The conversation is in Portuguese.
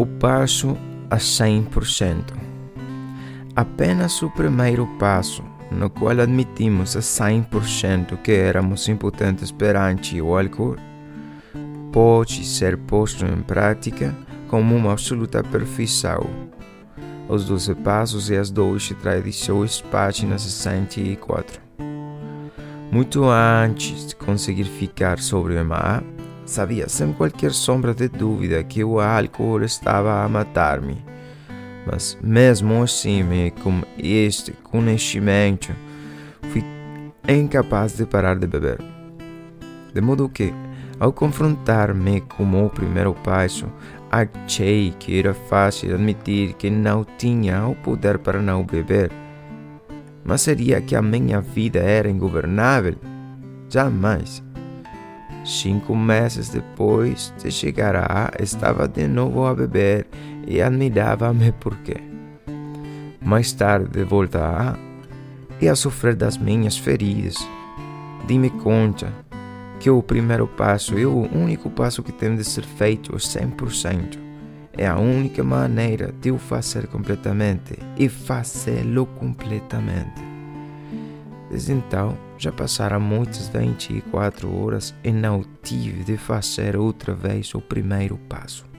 o passo a 100%. Apenas o primeiro passo, no qual admitimos a 100% que éramos impotentes perante o álcool, pode ser posto em prática como uma absoluta perfeição. Os 12 passos e as 12 tradições, página 64. Muito antes de conseguir ficar sobre o mar, Sabia sem qualquer sombra de dúvida que o álcool estava a matar-me. Mas mesmo assim, com este conhecimento, fui incapaz de parar de beber. De modo que, ao confrontar-me com o primeiro passo, achei que era fácil admitir que não tinha o poder para não beber. Mas seria que a minha vida era ingovernável? Jamais. Cinco meses depois de chegar a, estava de novo a beber e admirava-me por quê. Mais tarde, de volta a, e a sofrer das minhas feridas, di-me conta que o primeiro passo e o único passo que tem de ser feito 100%. É a única maneira de o fazer completamente e fazê-lo completamente. Desde então, já passaram muitas 24 horas e não tive de fazer outra vez o primeiro passo.